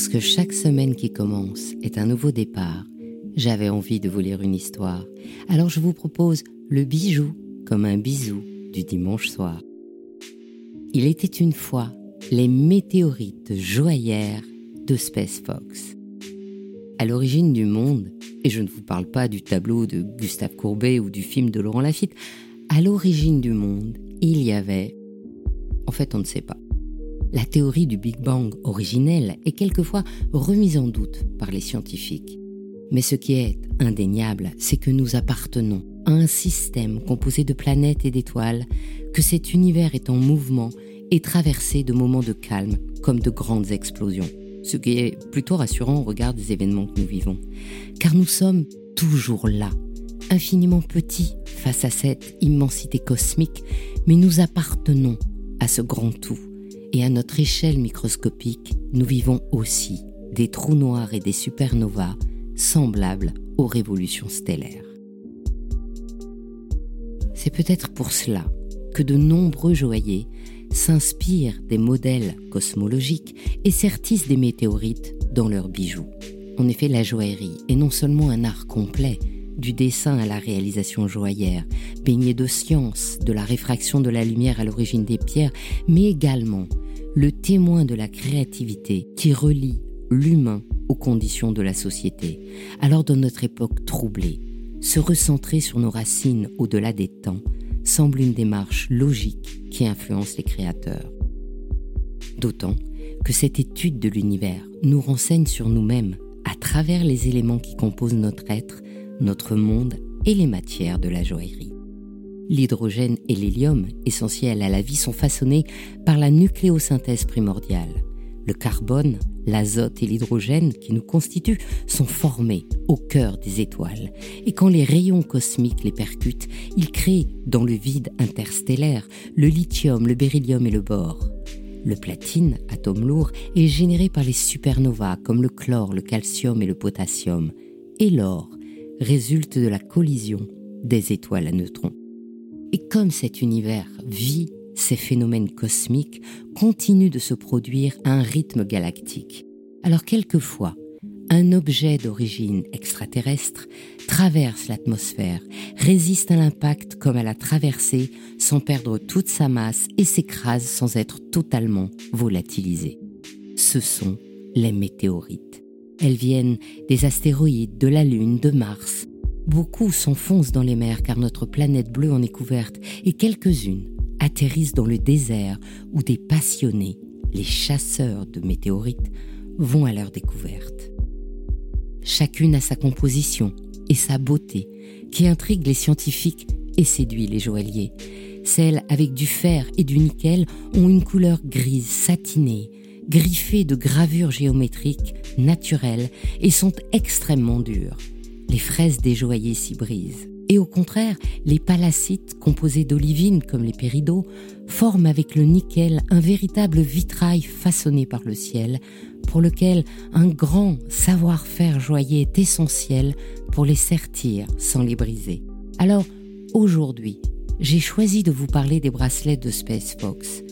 Parce que chaque semaine qui commence est un nouveau départ, j'avais envie de vous lire une histoire. Alors je vous propose le bijou comme un bisou du dimanche soir. Il était une fois les météorites joaillères de Space Fox. À l'origine du monde, et je ne vous parle pas du tableau de Gustave Courbet ou du film de Laurent Lafitte, à l'origine du monde, il y avait... En fait, on ne sait pas. La théorie du Big Bang originelle est quelquefois remise en doute par les scientifiques. Mais ce qui est indéniable, c'est que nous appartenons à un système composé de planètes et d'étoiles, que cet univers est en mouvement et traversé de moments de calme comme de grandes explosions, ce qui est plutôt rassurant au regard des événements que nous vivons. Car nous sommes toujours là, infiniment petits face à cette immensité cosmique, mais nous appartenons à ce grand tout. Et à notre échelle microscopique, nous vivons aussi des trous noirs et des supernovas semblables aux révolutions stellaires. C'est peut-être pour cela que de nombreux joailliers s'inspirent des modèles cosmologiques et sertissent des météorites dans leurs bijoux. En effet, la joaillerie est non seulement un art complet, du dessin à la réalisation joaillère, baigné de science, de la réfraction de la lumière à l'origine des pierres, mais également le témoin de la créativité qui relie l'humain aux conditions de la société. Alors dans notre époque troublée, se recentrer sur nos racines au-delà des temps semble une démarche logique qui influence les créateurs. D'autant que cette étude de l'univers nous renseigne sur nous-mêmes à travers les éléments qui composent notre être, notre monde et les matières de la joaillerie. L'hydrogène et l'hélium, essentiels à la vie, sont façonnés par la nucléosynthèse primordiale. Le carbone, l'azote et l'hydrogène qui nous constituent sont formés au cœur des étoiles. Et quand les rayons cosmiques les percutent, ils créent dans le vide interstellaire le lithium, le beryllium et le bore. Le platine, atome lourd, est généré par les supernovas comme le chlore, le calcium et le potassium. Et l'or résulte de la collision des étoiles à neutrons. Et comme cet univers vit ces phénomènes cosmiques continuent de se produire à un rythme galactique. Alors quelquefois, un objet d'origine extraterrestre traverse l'atmosphère, résiste à l'impact comme à la traversée sans perdre toute sa masse et s'écrase sans être totalement volatilisé. Ce sont les météorites. Elles viennent des astéroïdes, de la Lune, de Mars. Beaucoup s'enfoncent dans les mers car notre planète bleue en est couverte et quelques-unes atterrissent dans le désert où des passionnés, les chasseurs de météorites, vont à leur découverte. Chacune a sa composition et sa beauté qui intrigue les scientifiques et séduit les joailliers. Celles avec du fer et du nickel ont une couleur grise satinée, griffée de gravures géométriques naturelles et sont extrêmement dures. Les fraises des joailliers s'y brisent. Et au contraire, les palacites composés d'olivines comme les péridots forment avec le nickel un véritable vitrail façonné par le ciel, pour lequel un grand savoir-faire joaillier est essentiel pour les sertir sans les briser. Alors, aujourd'hui, j'ai choisi de vous parler des bracelets de Space Fox,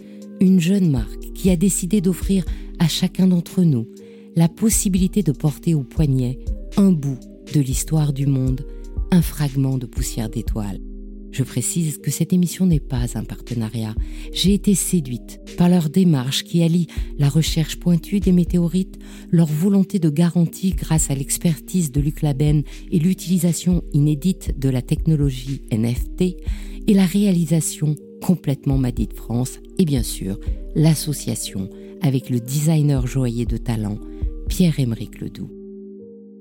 une jeune marque qui a décidé d'offrir à chacun d'entre nous la possibilité de porter au poignet un bout de l'histoire du monde un fragment de poussière d'étoile. Je précise que cette émission n'est pas un partenariat. J'ai été séduite par leur démarche qui allie la recherche pointue des météorites, leur volonté de garantie grâce à l'expertise de Luc Laben et l'utilisation inédite de la technologie NFT et la réalisation complètement Made de France et bien sûr l'association avec le designer joaillier de talent Pierre-Emerick Ledoux.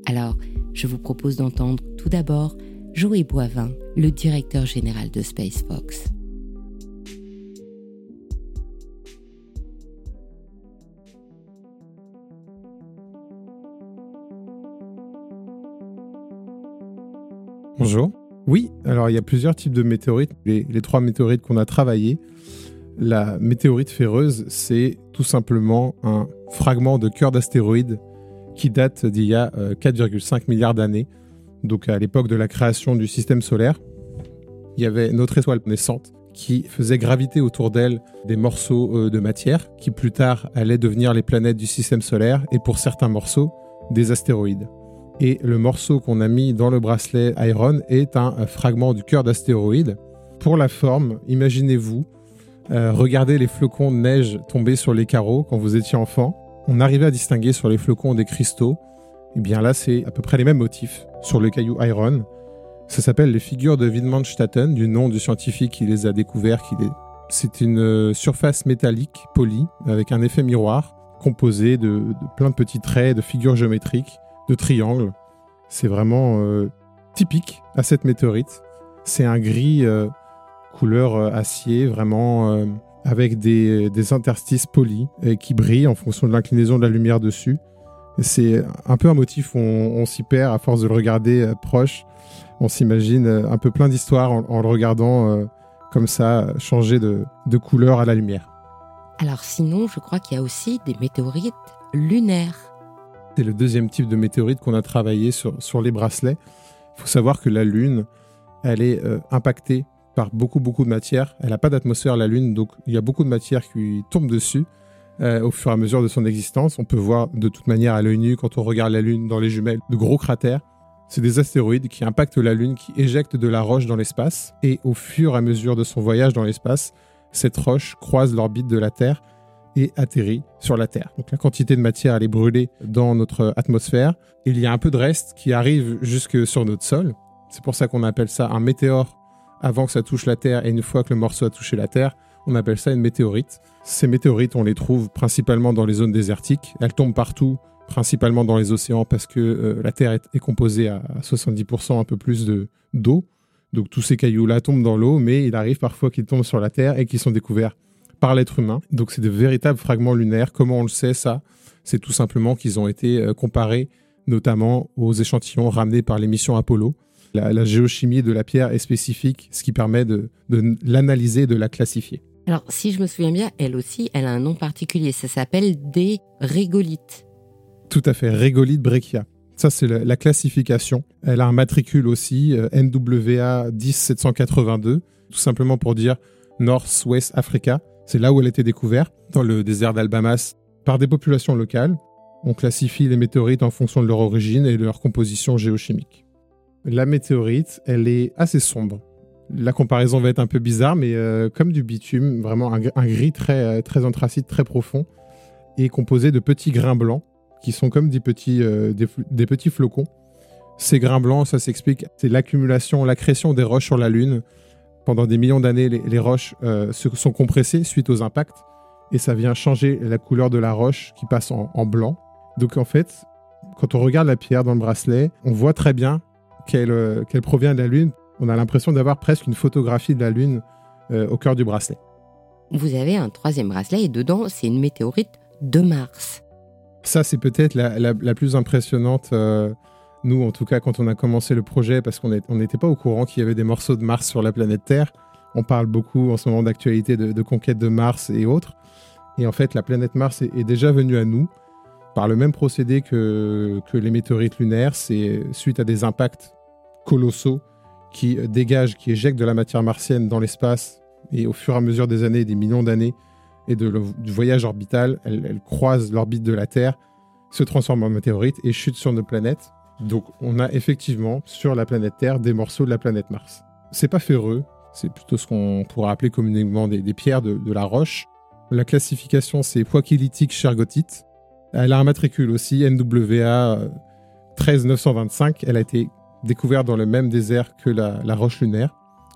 Alors, je vous propose d'entendre tout d'abord Joey Boivin, le directeur général de SpaceFox. Bonjour. Oui, alors il y a plusieurs types de météorites. Les, trois météorites qu'on a travaillées, la météorite ferreuse, c'est tout simplement un fragment de cœur d'astéroïde qui date d'il y a 4,5 euh, milliards d'années, donc à l'époque de la création du système solaire. Il y avait notre étoile naissante qui faisait graviter autour d'elle des morceaux euh, de matière qui plus tard allaient devenir les planètes du système solaire et pour certains morceaux des astéroïdes. Et le morceau qu'on a mis dans le bracelet Iron est un fragment du cœur d'astéroïde. Pour la forme, imaginez-vous, euh, regardez les flocons de neige tomber sur les carreaux quand vous étiez enfant. On arrivait à distinguer sur les flocons des cristaux. Et bien là, c'est à peu près les mêmes motifs sur le caillou Iron. Ça s'appelle les figures de Widmanstatten, du nom du scientifique qui les a découverts. C'est une euh, surface métallique polie avec un effet miroir composé de, plein de petits traits, de figures géométriques, de triangles. C'est vraiment euh, typique à cette météorite. C'est un gris euh, couleur acier, vraiment avec des, interstices polis et qui brillent en fonction de l'inclinaison de la lumière dessus. C'est un peu un motif où on s'y perd à force de le regarder proche on s'imagine euh, un peu plein d'histoires en, le regardant euh, comme ça, changer de, couleur à la lumière. Alors sinon, je crois qu'il y a aussi des météorites lunaires. C'est le deuxième type de météorite qu'on a travaillé sur, les bracelets. Il faut savoir que la Lune, elle est euh, impactée par beaucoup, beaucoup de matière. Elle n'a pas d'atmosphère, la Lune, donc il y a beaucoup de matière qui tombe dessus au fur et à mesure de son existence. On peut voir de toute manière à l'œil nu, quand on regarde la Lune dans les jumelles, de gros cratères. C'est des astéroïdes qui impactent la Lune, qui éjectent de la roche dans l'espace, et au fur et à mesure de son voyage dans l'espace, cette roche croise l'orbite de la Terre et atterrit sur la Terre. Donc la quantité de matière elle est brûlée dans notre atmosphère. Il y a un peu de reste qui arrive jusque sur notre sol. C'est pour ça qu'on appelle ça un météore avant que ça touche la Terre et une fois que le morceau a touché la Terre, on appelle ça une météorite. Ces météorites, on les trouve principalement dans les zones désertiques. Elles tombent partout principalement dans les océans parce que euh, la Terre est, composée à 70% un peu plus de d'eau. Donc tous ces cailloux-là tombent dans l'eau, mais il arrive parfois qu'ils tombent sur la Terre et qu'ils sont découverts par l'être humain. Donc c'est de véritables fragments lunaires. Comment on le sait ça? C'est tout simplement qu'ils ont été euh, comparés notamment aux échantillons ramenés par les missions Apollo. La, géochimie de la pierre est spécifique, ce qui permet de, de l'analyser et de la classifier. Alors, si je me souviens bien, elle aussi, elle a un nom particulier. Ça s'appelle des régolites. Tout à fait, régolithe brechia. Ça, c'est la, classification. Elle a un matricule aussi, euh, NWA 10782, tout simplement pour dire North-West Africa. C'est là où elle a été découverte, dans le désert d'Albamas, par des populations locales. On classifie les météorites en fonction de leur origine et de leur composition géochimique. La météorite, elle est assez sombre. La comparaison va être un peu bizarre, mais euh, comme du bitume, vraiment un, gris très, euh, très anthracite, très profond, et composé de petits grains blancs qui sont comme des petits, euh, des, petits flocons. Ces grains blancs, ça s'explique, c'est l'accumulation, l'accrétion des roches sur la Lune. Pendant des millions d'années, les, roches se sont compressées suite aux impacts et ça vient changer la couleur de la roche qui passe en, blanc. Donc en fait, quand on regarde la pierre dans le bracelet, on voit très bien qu'elle euh, qu'elle provient de la Lune. On a l'impression d'avoir presque une photographie de la Lune au cœur du bracelet. Vous avez un troisième bracelet et dedans, c'est une météorite de Mars. Ça, c'est peut-être la, plus impressionnante, euh, nous en tout cas, quand on a commencé le projet, parce qu'on n'était pas au courant qu'il y avait des morceaux de Mars sur la planète Terre. On parle beaucoup en ce moment d'actualité de, conquête de Mars et autres. Et en fait, la planète Mars est, déjà venue à nous par le même procédé que, que les météorites lunaires. C'est suite à des impacts colossaux qui dégagent, qui éjectent de la matière martienne dans l'espace. Et au fur et à mesure des années, des millions d'années, et de du voyage orbital. Elle, croise l'orbite de la Terre, se transforme en météorite et chute sur nos planètes. Donc on a effectivement sur la planète Terre des morceaux de la planète Mars. C'est pas ferreux, c'est plutôt ce qu'on pourrait appeler communément des, pierres de, la roche. La classification c'est poikilitique chergotite. Elle a un matricule aussi, NWA 13925. Elle a été découverte dans le même désert que la, la roche lunaire.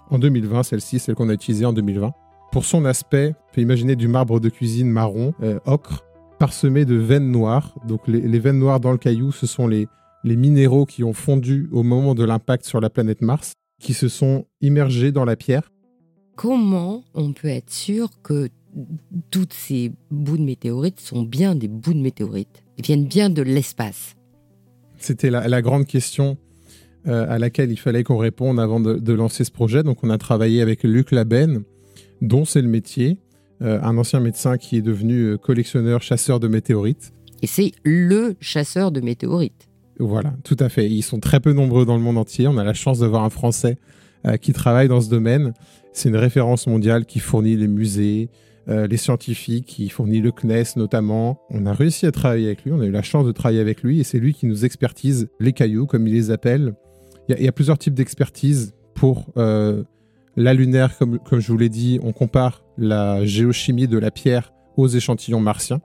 En 2020, celle-ci, celle qu'on a utilisée en 2020. Pour son aspect, on peut imaginer du marbre de cuisine marron, euh, ocre, parsemé de veines noires. Donc les, veines noires dans le caillou, ce sont les, les minéraux qui ont fondu au moment de l'impact sur la planète Mars, qui se sont immergés dans la pierre. Comment on peut être sûr que toutes ces bouts de météorites sont bien des bouts de météorites? Ils viennent bien de l'espace C'était la, grande question euh, à laquelle il fallait qu'on réponde avant de, de, lancer ce projet. Donc on a travaillé avec Luc Laben, dont c'est le métier, euh, un ancien médecin qui est devenu euh, collectionneur, chasseur de météorites. Et c'est le chasseur de météorites. Voilà, tout à fait. Ils sont très peu nombreux dans le monde entier. On a la chance d'avoir un Français qui travaille dans ce domaine. C'est une référence mondiale qui fournit les musées, les scientifiques, qui fournit le CNES notamment. On a réussi à travailler avec lui, on a eu la chance de travailler avec lui et c'est lui qui nous expertise les cailloux, comme il les appelle. Il y, a plusieurs types d'expertise pour la lunaire, comme, je vous l'ai dit, on compare la géochimie de la pierre aux échantillons martiens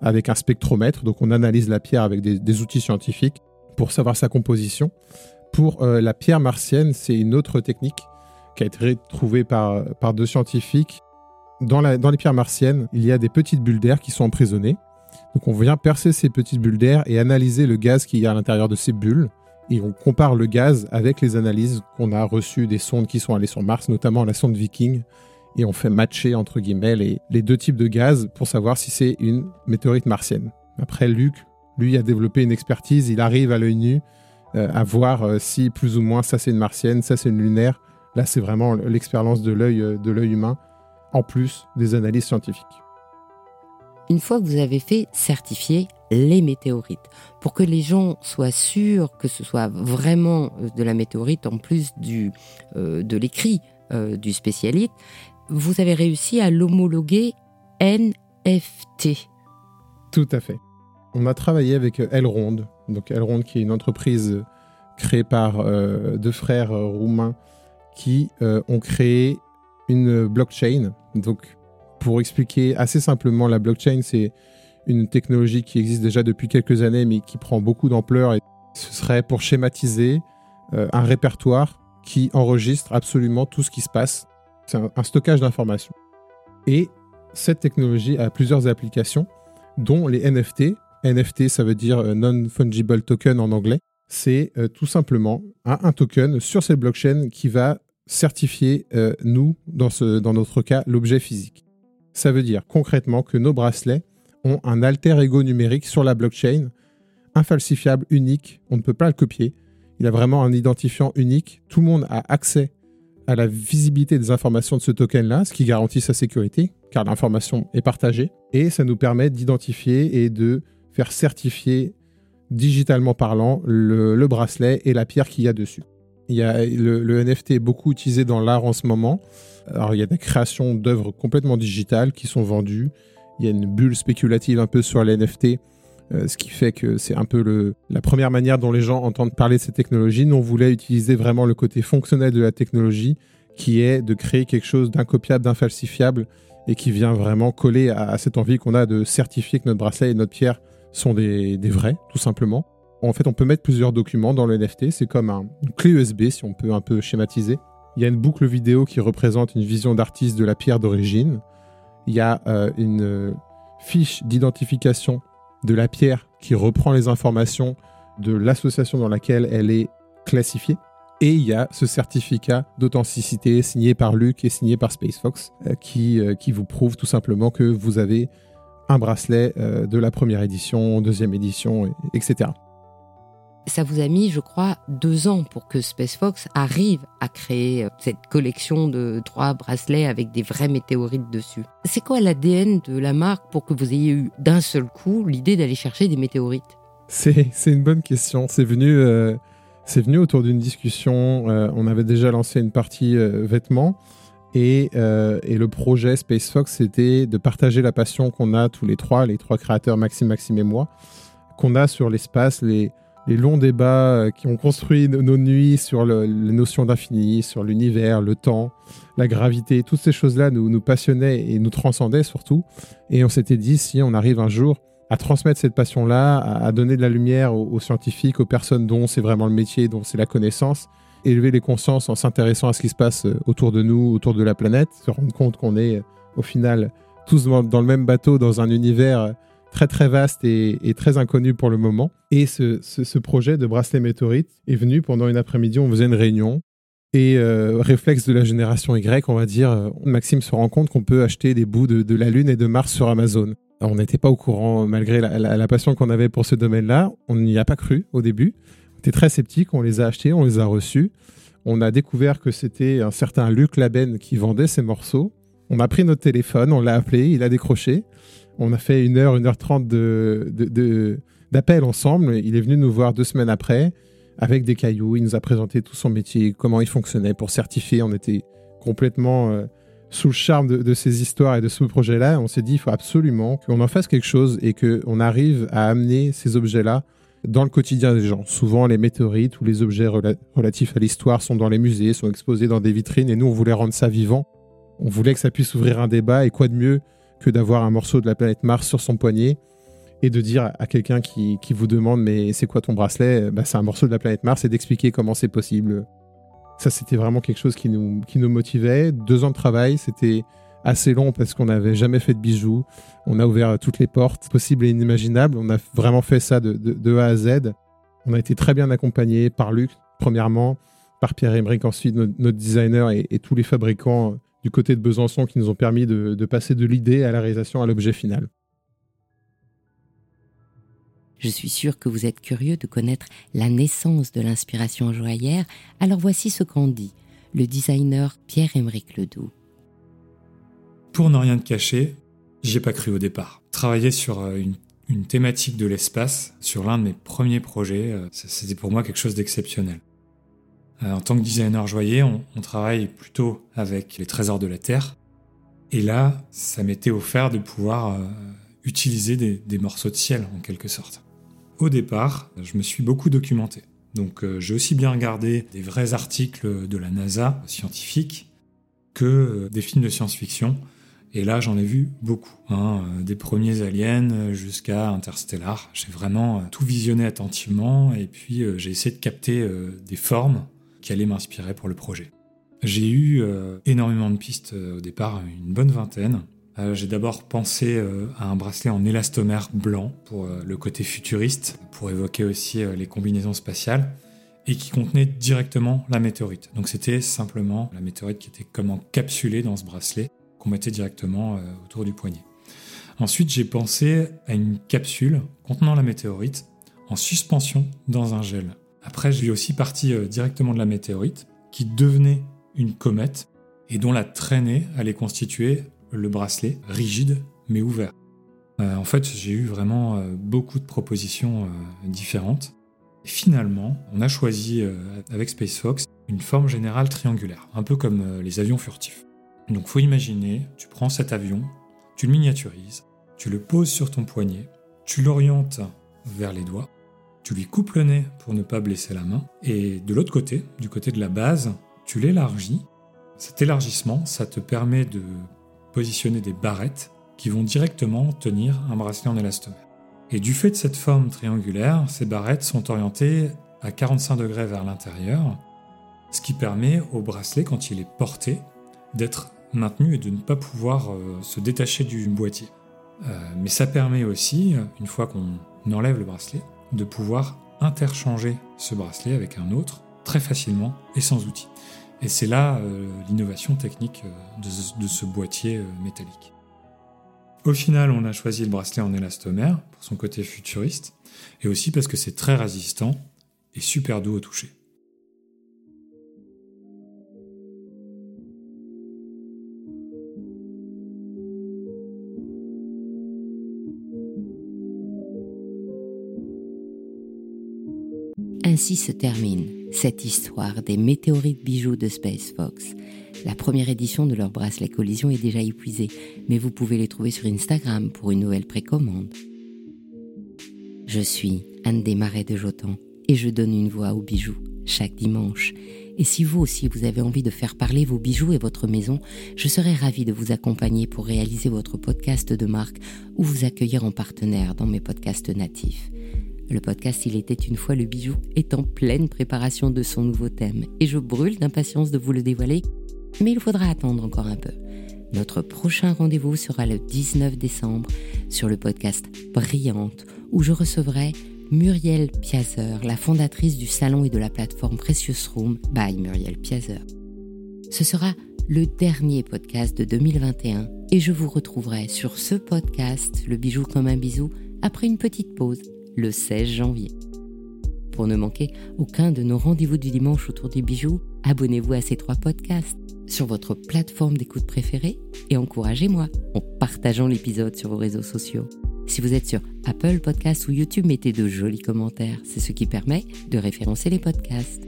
avec un spectromètre. Donc on analyse la pierre avec des, outils scientifiques pour savoir sa composition. Pour euh, la pierre martienne, c'est une autre technique qui a été trouvée par, deux scientifiques. Dans, dans les pierres martiennes, il y a des petites bulles d'air qui sont emprisonnées. Donc on vient percer ces petites bulles d'air et analyser le gaz qu'il y a à l'intérieur de ces bulles et on compare le gaz avec les analyses qu'on a reçues des sondes qui sont allées sur Mars, notamment la sonde Viking, et on fait matcher entre guillemets les, deux types de gaz pour savoir si c'est une météorite martienne. Après, Luc, lui, a développé une expertise, il arrive à l'œil nu euh, à voir euh, si plus ou moins ça c'est une martienne, ça c'est une lunaire. Là, c'est vraiment l'expérience de l'œil euh, de l'œil humain, en plus des analyses scientifiques. Une fois que vous avez fait certifier les météorites, pour que les gens soient sûrs que ce soit vraiment euh, de la météorite en plus du, euh, de l'écrit euh, du spécialiste, vous avez réussi à l'homologuer NFT. Tout à fait. On a travaillé avec Elrond, donc Elrond qui est une entreprise créée par deux frères roumains qui ont créé une blockchain. Donc pour expliquer assez simplement, la blockchain, c'est une technologie qui existe déjà depuis quelques années, mais qui prend beaucoup d'ampleur. Et ce serait pour schématiser euh, un répertoire qui enregistre absolument tout ce qui se passe. C'est un, stockage d'informations. Et cette technologie a plusieurs applications, dont les NFT. NFT, ça veut dire euh, Non-Fungible Token en anglais. C'est euh, tout simplement un, token sur cette blockchain qui va certifier, nous, dans, ce, dans notre cas, l'objet physique. Ça veut dire concrètement que nos bracelets ont un alter ego numérique sur la blockchain, infalsifiable, unique, on ne peut pas le copier. Il a vraiment un identifiant unique. Tout le monde a accès à la visibilité des informations de ce token-là, ce qui garantit sa sécurité, car l'information est partagée. Et ça nous permet d'identifier et de faire certifier, digitalement parlant, le, bracelet et la pierre qu'il y a dessus. Le, le NFT est beaucoup utilisé dans l'art en ce moment. Alors, il y a des créations d'œuvres complètement digitales qui sont vendues il y a une bulle spéculative un peu sur les NFT, euh, ce qui fait que c'est un peu la première manière dont les gens entendent parler de ces technologies. Nous, on voulait utiliser vraiment le côté fonctionnel de la technologie, qui est de créer quelque chose d'incopiable, d'infalsifiable, et qui vient vraiment coller à, cette envie qu'on a de certifier que notre bracelet et notre pierre sont des, vrais, tout simplement. En fait, on peut mettre plusieurs documents dans le NFT. C'est comme un, une clé USB, si on peut un peu schématiser. Il y a une boucle vidéo qui représente une vision d'artiste de la pierre d'origine il y a euh, une fiche d'identification de la pierre qui reprend les informations de l'association dans laquelle elle est classifiée. Et il y a ce certificat d'authenticité signé par Luc et signé par SpaceFox euh, qui, euh, qui vous prouve tout simplement que vous avez un bracelet de la première édition, deuxième édition, etc. Ça vous a mis, je crois, deux ans pour que SpaceFox arrive à créer euh, cette collection de trois bracelets avec des vrais météorites dessus. C'est quoi l'ADN de la marque pour que vous ayez eu d'un seul coup l'idée d'aller chercher des météorites? C'est, une bonne question. C'est venu, euh, venu autour d'une discussion. Euh, on avait déjà lancé une partie vêtements. Et, et, le projet SpaceFox, c'était de partager la passion qu'on a tous les trois, les trois créateurs, Maxime, Maxime et moi, qu'on a sur l'espace, les, les longs débats euh, qui ont construit nos nuits sur les notions d'infini, sur l'univers, le temps, la gravité, toutes ces choses-là nous, nous passionnaient et nous transcendaient surtout. Et on s'était dit, si on arrive un jour à transmettre cette passion-là, à, donner de la lumière aux, scientifiques, aux personnes dont c'est vraiment le métier, dont c'est la connaissance, élever les consciences en s'intéressant à ce qui se passe euh, autour de nous, autour de la planète, se rendre compte qu'on est euh, au final tous dans le même bateau, dans un univers très très vaste et, très inconnu pour le moment. Et ce, projet de bracelet météorite est venu pendant une après-midi, on faisait une réunion. Et euh, réflexe de la génération Y, on va dire, euh, Maxime se rend compte qu'on peut acheter des bouts de, la Lune et de Mars sur Amazon. on n'était pas au courant, malgré la, passion qu'on avait pour ce domaine-là. On n'y a pas cru au début. On était très sceptiques, on les a achetés, on les a reçus. On a découvert que c'était un certain Luc Laben qui vendait ces morceaux. On a pris notre téléphone, on l'a appelé, il a décroché. On a fait une heure, une heure trente de, d'appel ensemble. Il est venu nous voir deux semaines après avec des cailloux. Il nous a présenté tout son métier, comment il fonctionnait pour certifier. On était complètement euh, sous le charme de, ces histoires et de ce projet-là. On s'est dit, il faut absolument qu'on en fasse quelque chose et qu'on arrive à amener ces objets-là dans le quotidien des gens. Souvent, les météorites ou les objets relatifs à l'histoire sont dans les musées, sont exposés dans des vitrines, et nous, on voulait rendre ça vivant. On voulait que ça puisse ouvrir un débat, et quoi de mieux que d'avoir un morceau de la planète Mars sur son poignet et de dire à quelqu'un qui, vous demande mais c'est quoi ton bracelet? Bah, C'est un morceau de la planète Mars et d'expliquer comment c'est possible. Ça, c'était vraiment quelque chose qui nous, qui nous motivait. Deux ans de travail, c'était assez long parce qu'on n'avait jamais fait de bijoux. On a ouvert toutes les portes possibles et inimaginables. On a vraiment fait ça de, A à Z. On a été très bien accompagné par Luc, premièrement, par Pierre Emerick, ensuite notre, designer et, tous les fabricants du côté de Besançon qui nous ont permis de, de passer de l'idée à la réalisation à l'objet final. Je suis sûr que vous êtes curieux de connaître la naissance de l'inspiration joaillère, alors voici ce qu'en dit le designer Pierre-Emerick Ledoux. Pour ne rien te cacher, j'ai pas cru au départ. Travailler sur euh, une, thématique de l'espace, sur l'un de mes premiers projets, euh, c'était pour moi quelque chose d'exceptionnel. Euh, en tant que designer joaillier, on, travaille plutôt avec les trésors de la Terre. Et là, ça m'était offert de pouvoir utiliser des, morceaux de ciel, en quelque sorte. Au départ, je me suis beaucoup documenté. Donc j'ai aussi bien regardé des vrais articles de la NASA scientifiques que des films de science-fiction et là, j'en ai vu beaucoup, hein, euh, des premiers aliens jusqu'à Interstellar. J'ai vraiment euh, tout visionné attentivement et puis euh, j'ai essayé de capter des formes qui allaient m'inspirer pour le projet. J'ai eu énormément de pistes au départ, une bonne vingtaine. j'ai d'abord pensé à un bracelet en élastomère blanc pour le côté futuriste, pour évoquer aussi les combinaisons spatiales et qui contenait directement la météorite. Donc c'était simplement la météorite qui était comme encapsulée dans ce bracelet qu'on mettait directement euh, autour du poignet. Ensuite, j'ai pensé à une capsule contenant la météorite en suspension dans un gel. Après, je suis aussi parti euh, directement de la météorite qui devenait une comète et dont la traînée allait constituer le bracelet rigide mais ouvert. Euh, en fait, j'ai eu vraiment beaucoup de propositions différentes. Et finalement, on a choisi avec SpaceFox une forme générale triangulaire, un peu comme les avions furtifs. Donc faut imaginer, tu prends cet avion, tu le miniaturises, tu le poses sur ton poignet, tu l'orientes vers les doigts, tu lui coupes le nez pour ne pas blesser la main, et de l'autre côté, du côté de la base, tu l'élargis. Cet élargissement, ça te permet de positionner des barrettes qui vont directement tenir un bracelet en élastomère. Et du fait de cette forme triangulaire, ces barrettes sont orientées à 45 degrés vers l'intérieur, ce qui permet au bracelet, quand il est porté, d'être maintenu et de ne pas pouvoir euh, se détacher du boîtier. Euh, mais ça permet aussi, une fois qu'on enlève le bracelet, de pouvoir interchanger ce bracelet avec un autre très facilement et sans outil. Et c'est là euh, l'innovation technique de, ce boîtier métallique. Au final, on a choisi le bracelet en élastomère pour son côté futuriste, et aussi parce que c'est très résistant et super doux au toucher. Ainsi se termine cette histoire des météorites bijoux de Space Fox. La première édition de leur bracelet collision est déjà épuisée, mais vous pouvez les trouver sur Instagram pour une nouvelle précommande. Je suis Anne Desmarais de Jotan et je donne une voix aux bijoux chaque dimanche. Et si vous aussi vous avez envie de faire parler vos bijoux et votre maison, je serai ravie de vous accompagner pour réaliser votre podcast de marque ou vous accueillir en partenaire dans mes podcasts natifs. Le podcast Il était une fois le bijou est en pleine préparation de son nouveau thème et je brûle d'impatience de vous le dévoiler, mais il faudra attendre encore un peu. Notre prochain rendez-vous sera le 19 décembre sur le podcast Brillante où je recevrai Muriel Piazer, la fondatrice du salon et de la plateforme Precious Room by Muriel Piazer. Ce sera le dernier podcast de 2021 et je vous retrouverai sur ce podcast, Le bijou comme un bisou, après une petite pause le 16 janvier. Pour ne manquer aucun de nos rendez-vous du dimanche autour des bijoux, abonnez-vous à ces trois podcasts sur votre plateforme d'écoute préférée et encouragez-moi en partageant l'épisode sur vos réseaux sociaux. Si vous êtes sur Apple Podcasts ou YouTube, mettez de jolis commentaires. C'est ce qui permet de référencer les podcasts.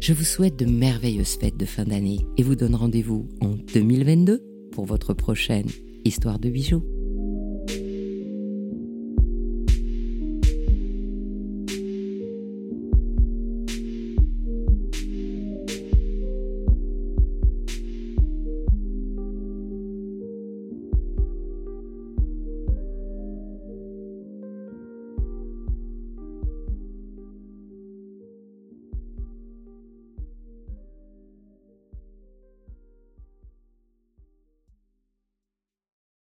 Je vous souhaite de merveilleuses fêtes de fin d'année et vous donne rendez-vous en 2022 pour votre prochaine Histoire de bijoux.